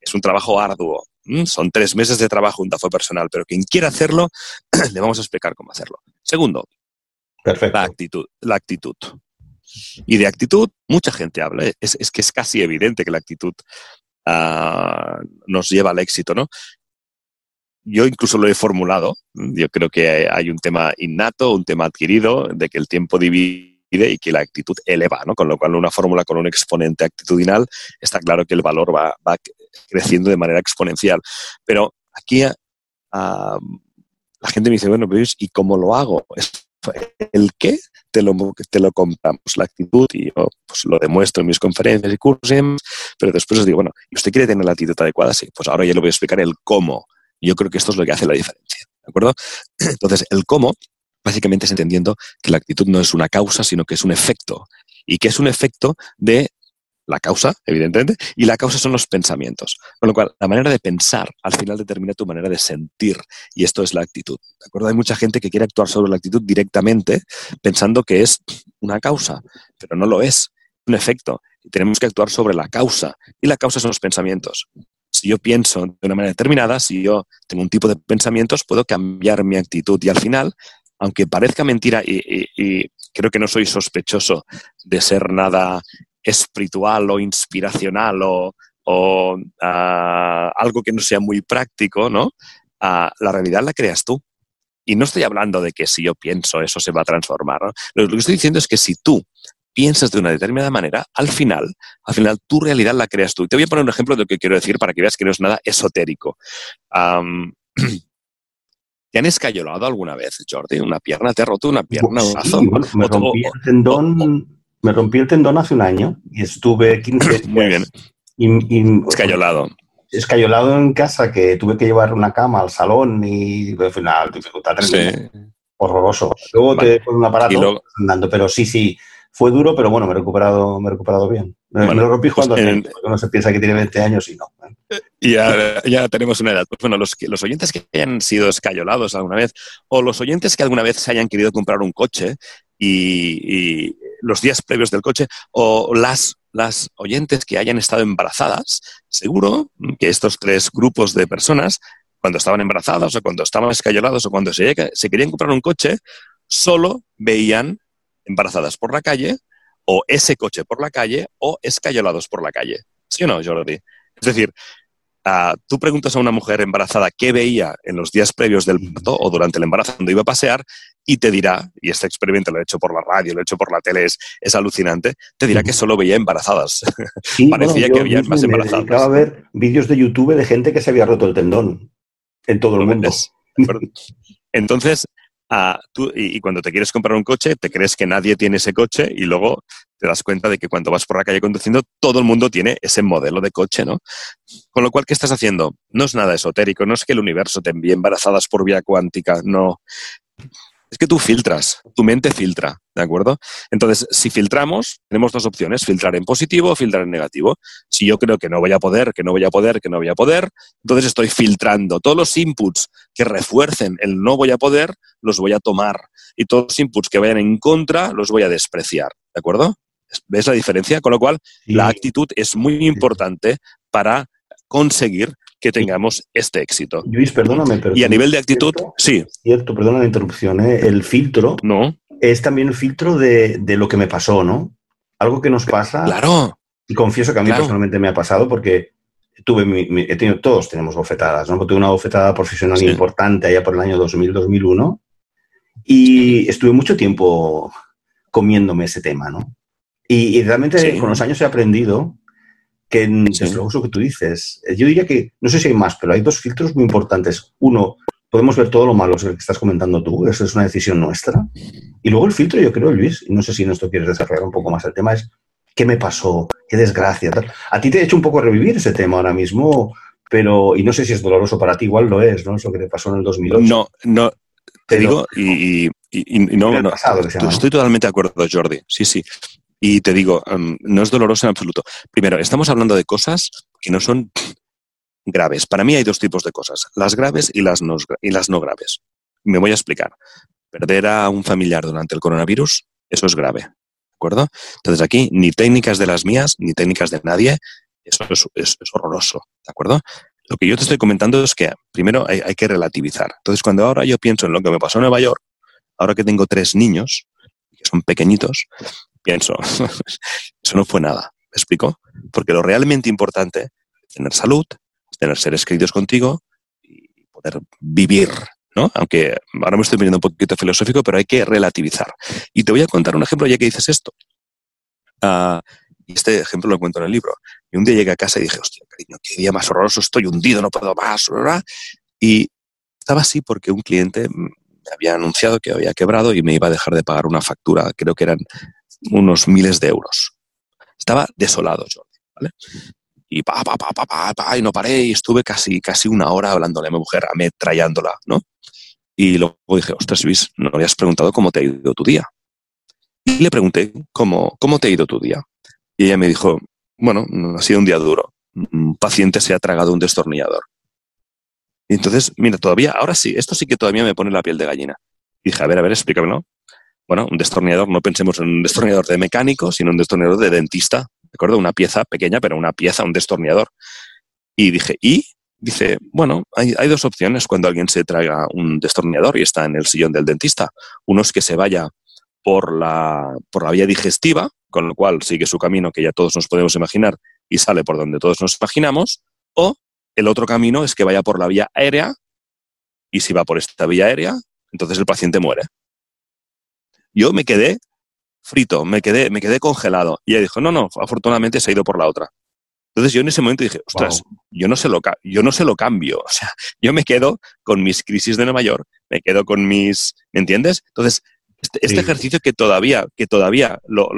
Es un trabajo arduo. Son tres meses de trabajo un DAFO personal, pero quien quiera hacerlo, (clears throat) le vamos a explicar cómo hacerlo. Segundo, la actitud. La actitud. Y de actitud, mucha gente habla. ¿eh? Es, es, que es casi evidente que la actitud nos lleva al éxito, ¿no? Yo incluso lo he formulado. Yo creo que hay un tema innato, un tema adquirido, de que el tiempo divide y que la actitud eleva, ¿no? Con lo cual, una fórmula con un exponente actitudinal, está claro que el valor va, creciendo de manera exponencial. Pero aquí la gente me dice, bueno, ¿y cómo lo hago? El qué te lo, te lo compramos, la actitud, y yo pues, lo demuestro en mis conferencias y cursos, pero después os digo, bueno, ¿y usted quiere tener la actitud adecuada? Sí, pues ahora ya le voy a explicar el cómo. Yo creo que esto es lo que hace la diferencia, ¿de acuerdo? (clears throat) Entonces, el cómo básicamente es entendiendo que la actitud no es una causa, sino que es un efecto. Y que es un efecto de la causa, evidentemente, y la causa son los pensamientos. Con lo cual, la manera de pensar al final determina tu manera de sentir, y esto es la actitud. ¿De acuerdo? Hay mucha gente que quiere actuar sobre la actitud directamente pensando que es una causa, pero no lo es, un efecto. Tenemos que actuar sobre la causa, y la causa son los pensamientos. Si yo pienso de una manera determinada, si yo tengo un tipo de pensamientos, puedo cambiar mi actitud y al final aunque parezca mentira y, creo que no soy sospechoso de ser nada espiritual o inspiracional o, ah, algo que no sea muy práctico, ¿no? Ah, la realidad la creas tú. Y no estoy hablando de que si yo pienso eso se va a transformar. Lo, que estoy diciendo es que si tú piensas de una determinada manera, al final, al final tu realidad la creas tú. te voy a poner un ejemplo de lo que quiero decir para que veas que no es nada esotérico. (clears throat) ¿Te han escayolado alguna vez, Jordi? ¿Una pierna? ¿Te ha roto una pierna? un brazo? me rompí el tendón Me rompí el tendón hace un año y estuve 15 días. (clears throat) Muy bien. Y, Escayolado. Escayolado en casa, que tuve que llevar una cama al salón y al final, dificultad tremenda. Horroroso. Luego te ponen un aparato andando, pero sí, sí, fue duro, pero bueno, me he recuperado, me he recuperado bien. me lo rompí pues jugando porque no se piensa que tiene 20 años y no. Y ya, ya, tenemos una edad. Pues bueno, los, los oyentes que hayan sido escayolados alguna vez, o los oyentes que alguna vez se hayan querido comprar un coche y, y los días previos del coche, o las, las oyentes que hayan estado embarazadas, seguro que estos tres grupos de personas, cuando estaban embarazadas o cuando estaban escayolados o cuando se, querían comprar un coche, solo veían embarazadas por la calle, o ese coche por la calle, o escayolados por la calle. ¿Sí o no, Jordi? Es decir, uh, tú preguntas a una mujer embarazada qué veía en los días previos del parto o durante el embarazo cuando iba a pasear y te dirá, y este experimento lo he hecho por la radio, lo he hecho por la tele, es, alucinante, te dirá que solo veía embarazadas. (laughs) Parecía que había más embarazadas. Acaba a ver vídeos de YouTube de gente que se había roto el tendón en todo el mundo. Entonces, tú, y, cuando te quieres comprar un coche, te crees que nadie tiene ese coche y luego te das cuenta de que cuando vas por la calle conduciendo, todo el mundo tiene ese modelo de coche, ¿no? Con lo cual, ¿qué estás haciendo? No es nada esotérico, no es que el universo te envíe embarazadas por vía cuántica, no. Es que tú filtras, tu mente filtra, ¿de acuerdo? Entonces, si filtramos, tenemos dos opciones, filtrar en positivo o filtrar en negativo. Si yo creo que no voy a poder, que no voy a poder, que no voy a poder, entonces estoy filtrando. Todos los inputs que refuercen el no voy a poder, los voy a tomar. Y todos los inputs que vayan en contra, los voy a despreciar, ¿de acuerdo? ¿Ves la diferencia? Con lo cual, la actitud es muy importante para conseguir que tengamos este éxito. Luis, perdóname, pero... Y a nivel de actitud, sí. Cierto, perdona la interrupción, ¿eh? el filtro no. es también el filtro de, de, lo que me pasó, ¿no? Algo que nos pasa. Claro. Y confieso que a mí personalmente me ha pasado porque tuve mi, he tenido, todos tenemos bofetadas, ¿no? Tuve una bofetada profesional importante allá por el año 2000-2001 y estuve mucho tiempo comiéndome ese tema, ¿no? Y, realmente con los años he aprendido que lo uso que tú dices. Eh, yo diría que, no sé si hay más, pero hay dos filtros muy importantes. Uno, podemos ver todo lo malo que estás comentando tú, eso es una decisión nuestra. Y luego el filtro, yo creo, Luis, y no sé si en esto quieres desarrollar un poco más el tema, es ¿qué me pasó? ¿Qué desgracia? A ti te he hecho un poco revivir ese tema ahora mismo, pero, y no sé si es doloroso para ti, igual lo es, ¿no? Eso que te pasó en el 2008. No, no, te digo, y, no, no estoy totalmente de acuerdo, Jordi. Sí, sí. Y te digo, em, no es doloroso en absoluto. Primero, estamos hablando de cosas que no son graves. Para mí hay dos tipos de cosas, las graves y las no, y las no graves. Me voy a explicar. Perder a un familiar durante el coronavirus, eso es grave. ¿De acuerdo? Entonces aquí, ni técnicas de las mías, ni técnicas de nadie, eso es, horroroso. ¿De acuerdo? Lo que yo te estoy comentando es que primero hay, hay, que relativizar. Entonces, cuando ahora yo pienso en lo que me pasó en Nueva York, ahora que tengo tres niños, son pequeñitos, pienso, (laughs) eso no fue nada. ¿Me explico? Porque lo realmente importante es tener salud, es tener seres queridos contigo y poder vivir, ¿no? Aunque ahora me estoy poniendo un poquito filosófico, pero hay que relativizar. Y te voy a contar un ejemplo ya que dices esto. Uh, este ejemplo lo cuento en el libro. Y un día llegué a casa y dije, hostia, cariño, qué día más horroroso, estoy hundido, no puedo más. Y estaba así porque un cliente había anunciado que había quebrado y me iba a dejar de pagar una factura, creo que eran unos miles de euros. Estaba desolado, Jordi, ¿vale? Y pa, pa, pa, pa, pa, no paré y estuve casi, casi una hora hablándole a mi mujer, ametrallándola, ¿no? Y luego dije, ostras, Luis, no me habías preguntado cómo te ha ido tu día. Y le pregunté, ¿cómo, cómo te ha ido tu día? Y ella me dijo, bueno, ha sido un día duro. Un paciente se ha tragado un destornillador. Entonces, mira, todavía, ahora sí, esto sí que todavía me pone la piel de gallina. Dije, a ver, a ver, explícamelo bueno, un destornillador, no pensemos en un destornillador de mecánico, sino un destornillador de dentista, ¿de acuerdo? Una pieza pequeña, pero una pieza, un destornillador. Y dije, ¿y? Dice, bueno, hay, dos opciones cuando alguien se traiga un destornillador y está en el sillón del dentista. Uno es que se vaya por la, por la vía digestiva, con lo cual sigue su camino que ya todos nos podemos imaginar y sale por donde todos nos imaginamos, o el otro camino es que vaya por la vía aérea y si va por esta vía aérea, entonces el paciente muere. Yo me quedé frito, me quedé, me quedé congelado. Y ella dijo, no, no, afortunadamente se ha ido por la otra. Entonces yo en ese momento dije, ostras, yo, no se lo, yo no se lo cambio. (laughs) O sea, yo me quedo con mis crisis de Nueva York, me quedo con mis, ¿me entiendes? Entonces, Este, este ejercicio que todavía, que todavía lo,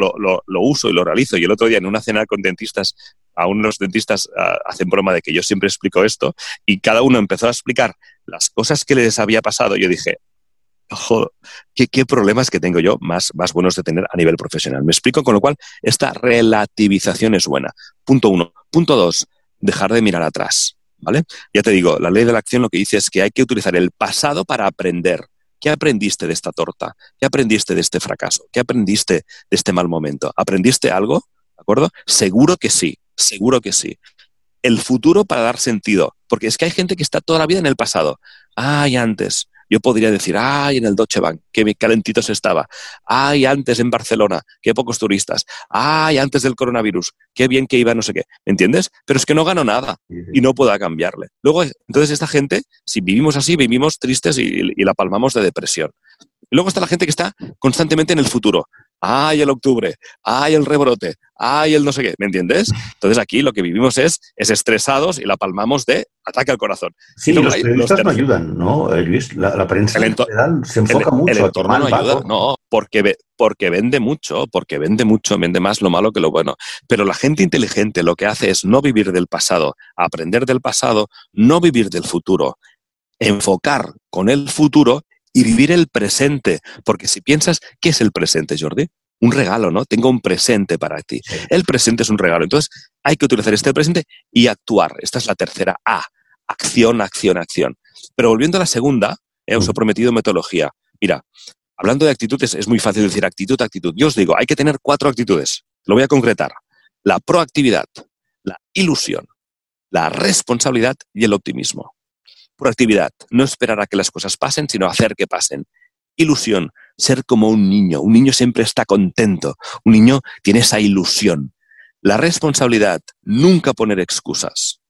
uso y lo realizo, y el otro día en una cena con dentistas, aún los dentistas ah, hacen broma de que yo siempre explico esto, y cada uno empezó a explicar las cosas que les había pasado, yo dije, ojo, ¿qué, qué problemas que tengo yo más, más buenos de tener a nivel profesional. Me explico, con lo cual, esta relativización es buena. Punto uno. Punto dos, dejar de mirar atrás. ¿Vale? Ya te digo, la ley de la acción lo que dice es que hay que utilizar el pasado para aprender. ¿Qué aprendiste de esta torta? ¿Qué aprendiste de este fracaso? ¿Qué aprendiste de este mal momento? ¿Aprendiste algo? ¿De acuerdo? Seguro que sí, seguro que sí. El futuro para dar sentido, porque es que hay gente que está toda la vida en el pasado. Ay, antes, yo podría decir, ay, en el Deutsche Bank, qué calentitos estaba. Ay, antes en Barcelona, qué pocos turistas. Ay, antes del coronavirus, qué bien que iba, no sé qué. ¿Me entiendes? Pero es que no gano nada y no puedo cambiarle. Luego, entonces esta gente, si vivimos así, vivimos tristes y, y la palmamos de depresión. Y luego está la gente que está constantemente en el futuro ay el octubre, ay el rebrote, ay el no sé qué, ¿me entiendes? (laughs) Entonces aquí lo que vivimos es, es estresados y la palmamos de ataque al corazón. Sí, los periodistas no ayudan, ¿no, eh, Luis? La, prensa en general se enfoca mucho. El entorno no ayuda, no, porque, porque vende mucho, porque vende mucho, vende más lo malo que lo bueno. Pero la gente inteligente lo que hace es no vivir del pasado, aprender del pasado, no vivir del futuro enfocar con el futuro y vivir el presente. Porque si piensas, ¿qué es el presente, Jordi? Un regalo, ¿no? Tengo un presente para ti. El presente es un regalo. Entonces, hay que utilizar este presente y actuar. Esta es la tercera A. Acción, acción, acción. Pero volviendo a la segunda, he os he prometido metodología. Mira, hablando de actitudes, es muy fácil decir actitud, actitud. Yo os digo, hay que tener cuatro actitudes. Lo voy a concretar. La proactividad, la ilusión, la responsabilidad y el optimismo. Proactividad, no esperar a que las cosas pasen, sino hacer que pasen. Ilusión, ser como un niño. Un niño siempre está contento. Un niño tiene esa ilusión. La responsabilidad, nunca poner excusas.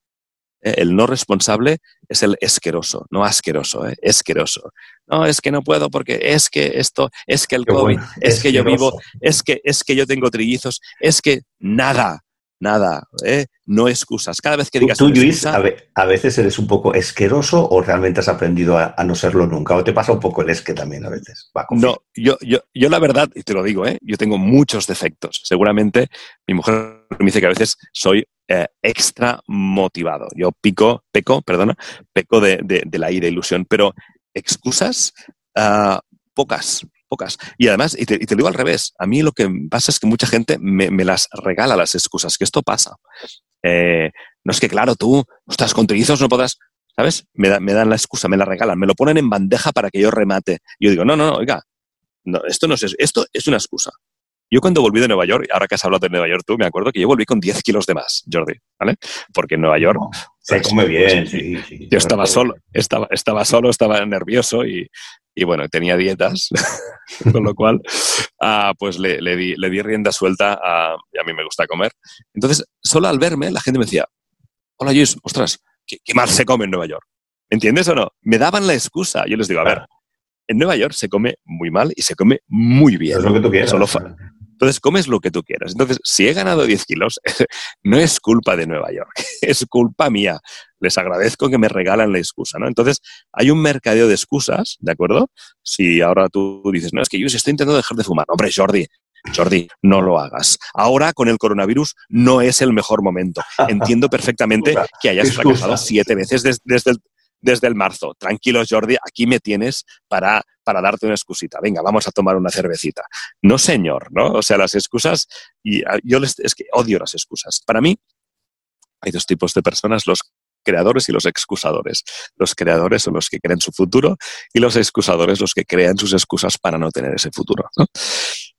Eh, el no responsable es el esqueroso, no asqueroso, ¿eh? esqueroso. No, es que no puedo porque es que esto, es que el COVID, es que yo vivo, es que, es que yo tengo trillizos, es que nada, nada, ¿eh? no excusas. Cada vez que digas... Tú, Luis, a, veces eres un poco esqueroso o realmente has aprendido a, no serlo nunca, o te pasa un poco el esque también a veces. no, yo, yo, yo la verdad, y te lo digo, ¿eh? yo tengo muchos defectos. Seguramente mi mujer me dice que a veces soy eh, extra motivado. Yo pico, peco, perdona, peco de, de, la ira e ilusión, pero excusas, uh, pocas, pocas. Y además, y te, lo digo al revés, a mí lo que pasa es que mucha gente me, las regala las excusas, que esto pasa. Eh, no es que, claro, tú estás con trillizos, no podrás, ¿sabes? Me, me, dan la excusa, me la regalan, me lo ponen en bandeja para que yo remate. Yo digo, no, no, no, oiga, no, esto no es, esto es una excusa. Yo cuando volví de Nueva York, ahora que has hablado de Nueva York tú, me acuerdo que yo volví con 10 kilos de más, Jordi, ¿vale? Porque en Nueva York... se pues, come bien, sí, sí. Yo estaba solo, estaba, estaba solo, estaba nervioso y, y bueno, tenía dietas, (laughs) con lo cual, ah, pues le, di, le, di, rienda suelta a, y a mí me gusta comer. Entonces, solo al verme, la gente me decía, hola Luis, ostras, ¿qué, mal se come en Nueva York? ¿Me entiendes o no? Me daban la excusa. Yo les digo, a ver, en Nueva York se come muy mal y se come muy bien. Es lo que tú quieras. Solo entonces comes lo que tú quieras. Entonces, si he ganado 10 kilos, (laughs) no es culpa de Nueva York, (laughs) es culpa mía. Les agradezco que me regalan la excusa, ¿no? Entonces, hay un mercadeo de excusas, ¿de acuerdo? Si ahora tú dices, no, es que yo estoy intentando dejar de fumar. Hombre, Jordi, Jordi, no lo hagas. Ahora, con el coronavirus, no es el mejor momento. (laughs) Entiendo perfectamente que hayas fracasado siete veces desde, el, desde el marzo. Tranquilo, Jordi, aquí me tienes para, para darte una excusita. Venga, vamos a tomar una cervecita. No, señor, ¿no? O sea, las excusas, y ah, yo les, es que odio las excusas. Para mí, hay dos tipos de personas, los creadores y los excusadores. Los creadores son los que creen su futuro y los excusadores los que crean sus excusas para no tener ese futuro.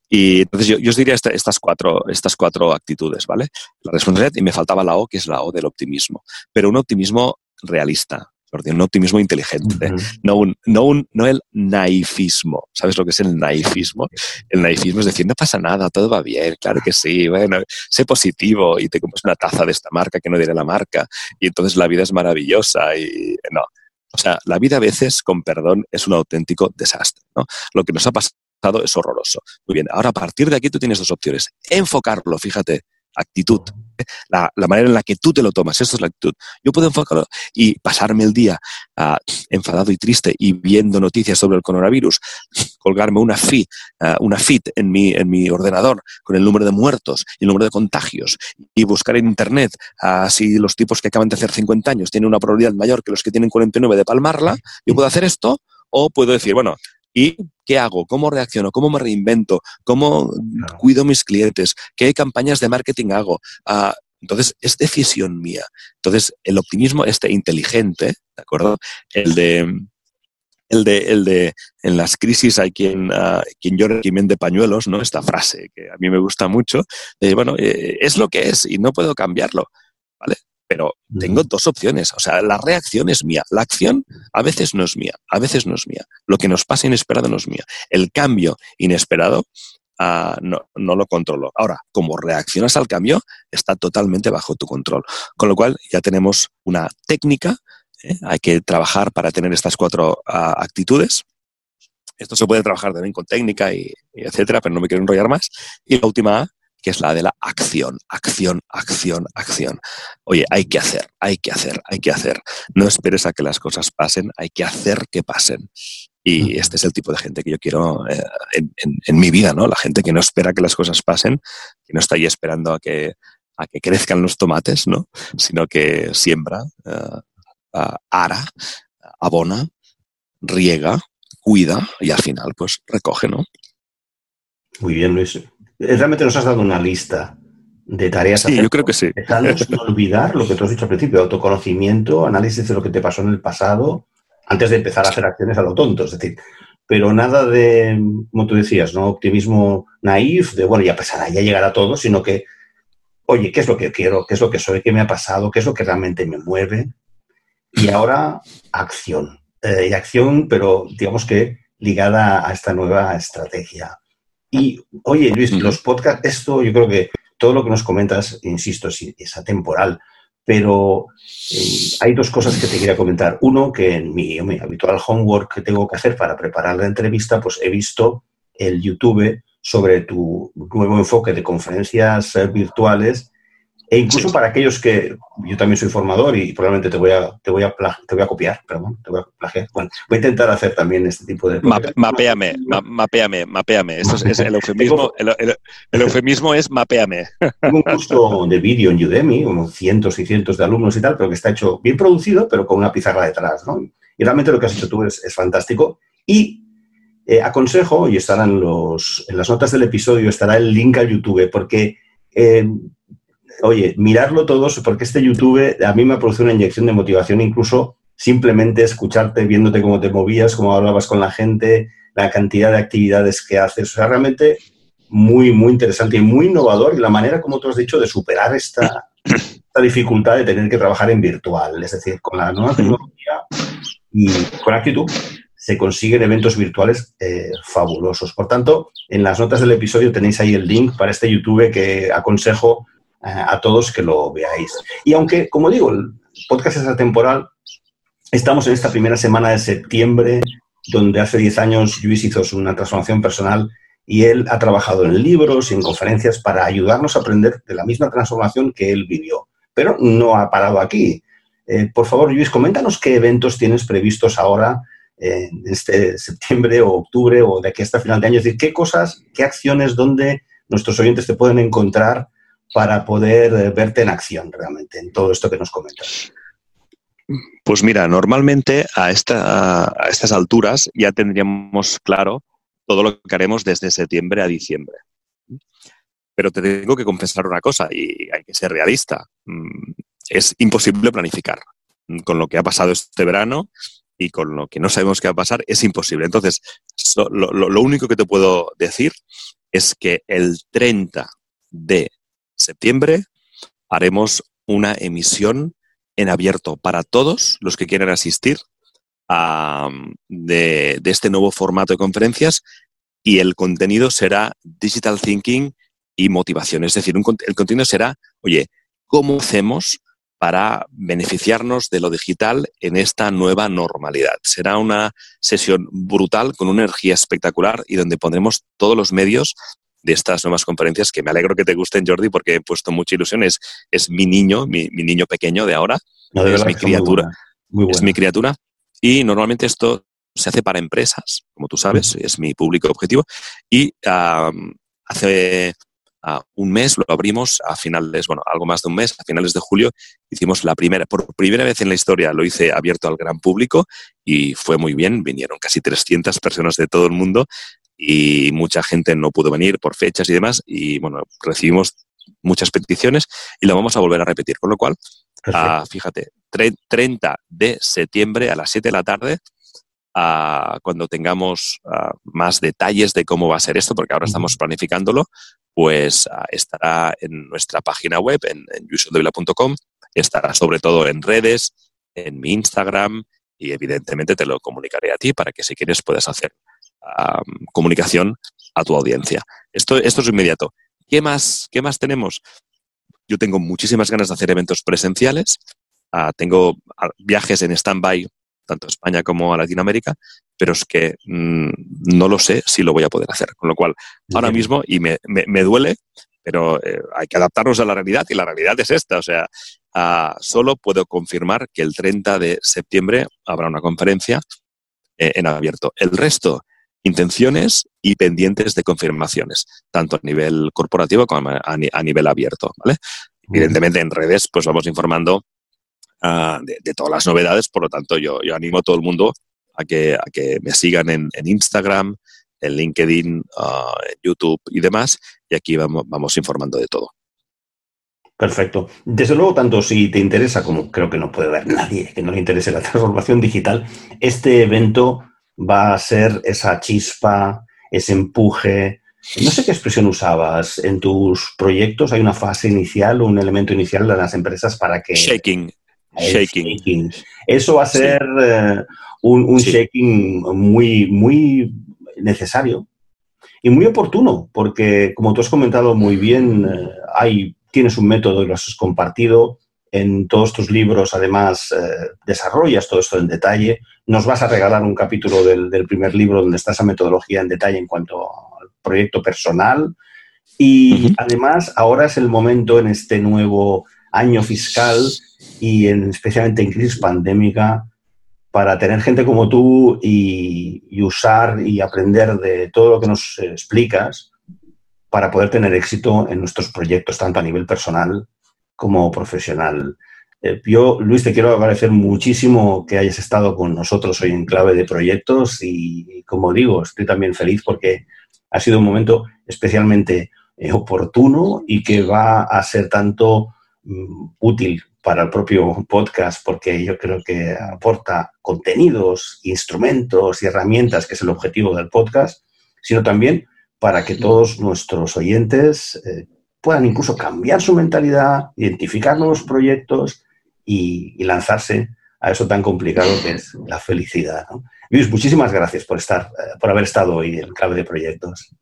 Y entonces yo, os diría estas, cuatro, estas cuatro actitudes, ¿vale? La responsabilidad y me faltaba la O, que es la O del optimismo, pero un optimismo realista, un optimismo inteligente, no, un, no, un, no el naifismo. ¿Sabes lo que es el naifismo? El naifismo es decir, no pasa nada, todo va bien, claro que sí, bueno, sé positivo y te compras una taza de esta marca que no diré la marca y entonces la vida es maravillosa y no. O sea, la vida a veces, con perdón, es un auténtico desastre. ¿no? Lo que nos ha pasado es horroroso. Muy bien, ahora a partir de aquí tú tienes dos opciones. Enfocarlo, fíjate, actitud. La, manera en la que tú te lo tomas, eso es la actitud. Yo puedo enfocarlo y pasarme el día ah, enfadado y triste y viendo noticias sobre el coronavirus, colgarme una feed, ah, una fit en mi, en mi ordenador con el número de muertos y el número de contagios y buscar en internet uh, si los tipos que acaban de hacer 50 años tienen una probabilidad mayor que los que tienen 49 de palmarla, yo puedo hacer esto o puedo decir, bueno, ¿Y qué hago? ¿Cómo reacciono? ¿Cómo me reinvento? ¿Cómo cuido mis clientes? ¿Qué campañas de marketing hago? Ah, entonces, es decisión mía. Entonces, el optimismo este inteligente, ¿de acuerdo? El de, el de, el de en las crisis hay quien, uh, quien llora quien de pañuelos, ¿no? Esta frase que a mí me gusta mucho, de, bueno, eh, es lo que es y no puedo cambiarlo, ¿vale? Pero tengo dos opciones. O sea, la reacción es mía. La acción a veces no es mía, a veces no es mía. Lo que nos pasa inesperado no es mía. El cambio inesperado ah, no, lo controlo. Ahora, como reaccionas al cambio, está totalmente bajo tu control. Con lo cual, ya tenemos una técnica. ¿eh? Hay que trabajar para tener estas cuatro ah, actitudes. Esto se puede trabajar también con técnica y, y, etcétera, pero no me quiero enrollar más. Y la última A que es la de la acción, acción, acción, acción. Oye, hay que hacer, hay que hacer, hay que hacer. No esperes a que las cosas pasen, hay que hacer que pasen. Y este es el tipo de gente que yo quiero eh, en, mi vida, ¿no? La gente que no espera que las cosas pasen, que no está ahí esperando a que, a que crezcan los tomates, ¿no? Sino que siembra, uh, ara, abona, riega, cuida y al final, pues recoge, ¿no? Muy bien, Luis. Realmente nos has dado una lista de tareas. Sí, yo creo que sí. no olvidar lo que tú has dicho al principio, autoconocimiento, análisis de lo que te pasó en el pasado, antes de empezar a hacer acciones a lo tonto. Es decir, pero nada de, como tú decías, ¿no? Optimismo naif, de bueno, ya pasará, ya llegará todo, sino que, oye, ¿qué es lo que quiero? ¿Qué es lo que soy? ¿Qué me ha pasado? ¿Qué es lo que realmente me mueve? Y ahora, acción. Eh, y acción, pero digamos que ligada a esta nueva estrategia. Y, oye, Luis, los podcasts, esto yo creo que todo lo que nos comentas, insisto, es, atemporal, pero eh, hay dos cosas que te quería comentar. Uno, que en mi, mi, habitual homework que tengo que hacer para preparar la entrevista, pues he visto el YouTube sobre tu nuevo enfoque de conferencias eh, virtuales e incluso para aquellos que yo también soy formador y probablemente te voy a, te voy a, te voy a copiar, perdón, te voy a plagiar. Bueno, voy a intentar hacer también este tipo de... mapeame, mapeame, mapeame. Esto es, el eufemismo, el, eufemismo es mapeame. Tengo un curso de vídeo en Udemy, como cientos y cientos de alumnos y tal, pero que está hecho bien producido, pero con una pizarra detrás, ¿no? Y realmente lo que has hecho tú es, fantástico. Y eh, aconsejo, y estarán los, en las notas del episodio, estará el link a YouTube, porque... Eh, oye, mirarlo todos, porque este YouTube a mí me ha producido una inyección de motivación, incluso simplemente escucharte, viéndote cómo te movías, cómo hablabas con la gente, la cantidad de actividades que haces. O sea, realmente muy, muy interesante y muy innovador y la manera, como tú has dicho, de superar esta, dificultad de tener que trabajar en virtual. Es decir, con la nueva tecnología y con actitud se consiguen eventos virtuales eh, fabulosos. Por tanto, en las notas del episodio tenéis ahí el link para este YouTube que aconsejo a todos que lo veáis. Y aunque, como digo, el podcast es atemporal, estamos en esta primera semana de septiembre, donde hace 10 años Luis hizo una transformación personal y él ha trabajado en libros y en conferencias para ayudarnos a aprender de la misma transformación que él vivió. Pero no ha parado aquí. Eh, por favor, Luis, coméntanos qué eventos tienes previstos ahora en este septiembre o octubre o de aquí hasta final de año. Es decir, qué cosas, qué acciones, dónde nuestros oyentes te pueden encontrar para poder eh, verte en acción realmente en todo esto que nos comentas? Pues mira, normalmente a, esta, estas alturas ya tendríamos claro todo lo que haremos desde septiembre a diciembre. Pero te tengo que confesar una cosa y hay que ser realista. Mm, es imposible planificar. Con lo que ha pasado este verano y con lo que no sabemos qué va a pasar, es imposible. Entonces, lo, lo único que te puedo decir es que el 30 de septiembre haremos una emisión en abierto para todos los que quieran asistir a, de, este nuevo formato de conferencias y el contenido será Digital Thinking y motivación. Es decir, el contenido será, oye, ¿cómo hacemos para beneficiarnos de lo digital en esta nueva normalidad? Será una sesión brutal con una energía espectacular y donde pondremos todos los medios de estas nuevas conferencias que me alegro que te gusten, Jordi, porque he puesto mucha ilusión. Es, es mi niño, mi, niño pequeño de ahora. es mi criatura. Es mi criatura. Y normalmente esto se hace para empresas, como tú sabes, es mi público objetivo. Y hace un mes lo abrimos a finales, bueno, algo más de un mes, a finales de julio, hicimos la primera, por primera vez en la historia lo hice abierto al gran público y fue muy bien, vinieron casi 300 personas de todo el mundo y mucha gente no pudo venir por fechas y demás y bueno, recibimos muchas peticiones y lo vamos a volver a repetir, con lo cual, ah, fíjate, 30 de septiembre a las 7 de la tarde cuando tengamos más detalles de cómo va a ser esto, porque ahora estamos planificándolo, pues estará en nuestra página web, en, en estará sobre todo en redes, en mi Instagram y evidentemente te lo comunicaré a ti para que si quieres puedas hacer comunicación a tu audiencia. Esto, esto es inmediato. ¿Qué más, ¿Qué más tenemos? Yo tengo muchísimas ganas de hacer eventos presenciales. Ah, tengo ah, viajes en stand-by tanto a España como a Latinoamérica, pero es que mm, no lo sé si lo voy a poder hacer. Con lo cual, ahora mismo, y me, duele, pero eh, hay que adaptarnos a la realidad y la realidad es esta. O sea, ah, solo puedo confirmar que el 30 de septiembre habrá una conferencia eh, en abierto. El resto, intenciones y pendientes de confirmaciones, tanto a nivel corporativo como a, nivel abierto. ¿vale? Evidentemente en redes pues vamos informando de, todas las novedades. Por lo tanto, yo, yo animo a todo el mundo a que, a que me sigan en, Instagram, en LinkedIn, ah, en YouTube y demás. Y aquí vamos, vamos informando de todo. Perfecto. Desde luego, tanto si te interesa, como creo que no puede haber nadie que no le interese la (laughs) transformación digital, este evento va a ser esa chispa, ese empuje. No sé qué expresión usabas en tus proyectos. ¿Hay una fase inicial o un elemento inicial de las empresas para que... Shaking. Shaking. Eso va a ser eh, un, shaking muy, muy necesario y muy oportuno, porque como tú has comentado muy bien, eh, hay, tienes un método y lo has compartido. En todos tus libros, además, eh, desarrollas todo esto en detalle. Nos vas a regalar un capítulo del, del, primer libro donde está esa metodología en detalle en cuanto al proyecto personal. Y además, ahora es el momento en este nuevo año fiscal y especialmente en crisis pandémica para tener gente como tú y, usar y aprender de todo lo que nos explicas para poder tener éxito en nuestros proyectos, tanto a nivel personal como profesional. Eh, yo, Luis, te quiero agradecer muchísimo que hayas estado con nosotros hoy en Clave de Proyectos y, como digo, estoy también feliz porque ha sido un momento especialmente eh, oportuno y que va a ser tanto mm, útil para el propio podcast porque yo creo que aporta contenidos, instrumentos y herramientas, que es el objetivo del podcast, sino también para que todos nuestros oyentes eh, puedan incluso cambiar su mentalidad, identificar nuevos proyectos y, lanzarse a eso tan complicado que es la felicidad. Luis, muchísimas gracias por estar, eh, por haber estado hoy en Clave de Proyectos.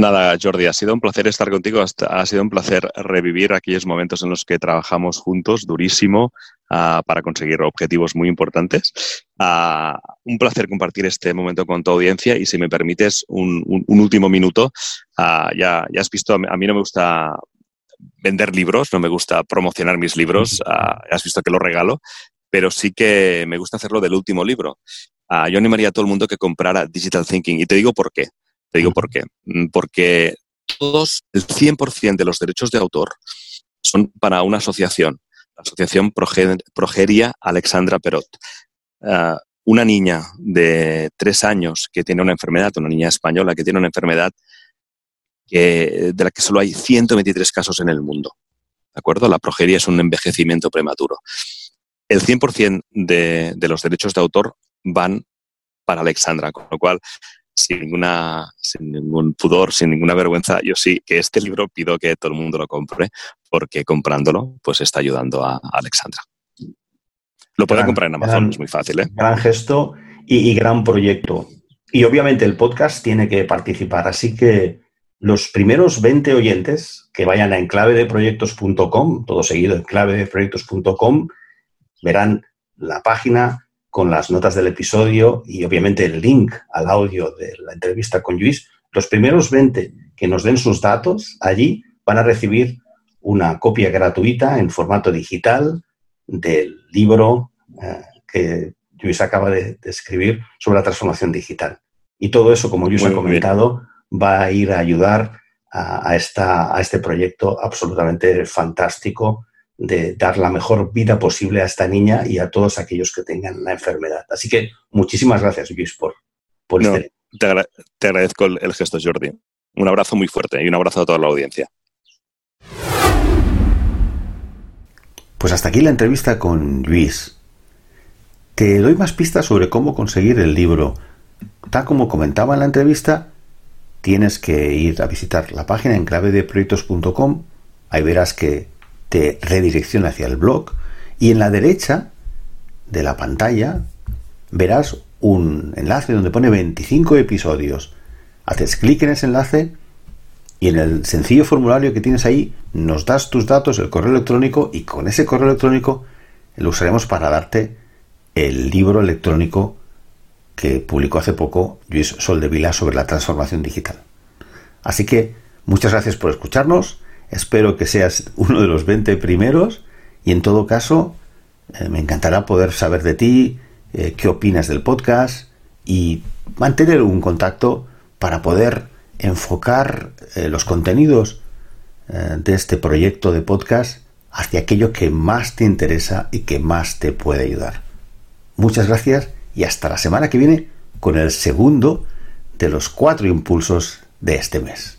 Nada, Jordi, ha sido un placer estar contigo. Ha sido un placer revivir aquellos momentos en los que trabajamos juntos durísimo ah, para conseguir objetivos muy importantes. Ah, un placer compartir este momento con tu audiencia y si me permites un, último minuto, ah, ya, ya has visto, a mí no me gusta vender libros, no me gusta promocionar mis libros, has visto que lo regalo, pero sí que me gusta hacerlo del último libro. yo animaría a todo el mundo que comprara Digital Thinking y te digo por qué. Te digo por qué. Mm, porque todos, el 100% de los derechos de autor son para una asociación, la Asociación Progeria Alexandra Perot. Ah, una niña de tres años que tiene una enfermedad, una niña española que tiene una enfermedad que, de la que solo hay 123 casos en el mundo. ¿De acuerdo? La progeria es un envejecimiento prematuro. El 100% de, de los derechos de autor van para Alexandra, con lo cual sin, ninguna, sin ningún pudor, sin ninguna vergüenza, yo sí que este libro pido que todo el mundo lo compre, porque comprándolo, pues está ayudando a, Alexandra. Lo pueden comprar en Amazon, es muy fácil. ¿eh? Gran gesto y, gran proyecto. Y obviamente el podcast tiene que participar, así que los primeros 20 oyentes que vayan a enclavedeproyectos.com, todo seguido, enclavedeproyectos.com, verán la página con las notas del episodio y obviamente el link al audio de la entrevista con Luis, Los primeros 20 que nos den sus datos allí van a recibir una copia gratuita en formato digital del libro eh, que Luis acaba de, escribir sobre la transformación digital. Y todo eso, como Luis ha comentado, va a ir a ayudar a, esta, a este proyecto absolutamente fantástico de dar la mejor vida posible a esta niña y a todos aquellos que tengan la enfermedad. Así que muchísimas gracias, Luis, por, por este... Te, agradezco el, el gesto, Jordi. Un abrazo muy fuerte y un abrazo a toda la audiencia. Pues hasta aquí la entrevista con Luis. Te doy más pistas sobre cómo conseguir el libro. Tal como comentaba en la entrevista, tienes que ir a visitar la página en clavedeproyectos.com. Ahí verás que te redirecciona hacia el blog. Y en la derecha de la pantalla verás un enlace donde pone 25 episodios. Haces clic en ese enlace y en el sencillo formulario que tienes ahí nos das tus datos, el correo electrónico y con ese correo electrónico lo usaremos para darte el libro electrónico que publicó hace poco Luis Soldevila sobre la transformación digital. Así que muchas gracias por escucharnos, espero que seas uno de los 20 primeros y en todo caso eh, me encantará poder saber de ti, eh, qué opinas del podcast y mantener un contacto para poder enfocar eh, los contenidos de este proyecto de podcast hacia aquello que más te interesa y que más te puede ayudar. Muchas gracias y hasta la semana que viene con el segundo de los cuatro impulsos de este mes.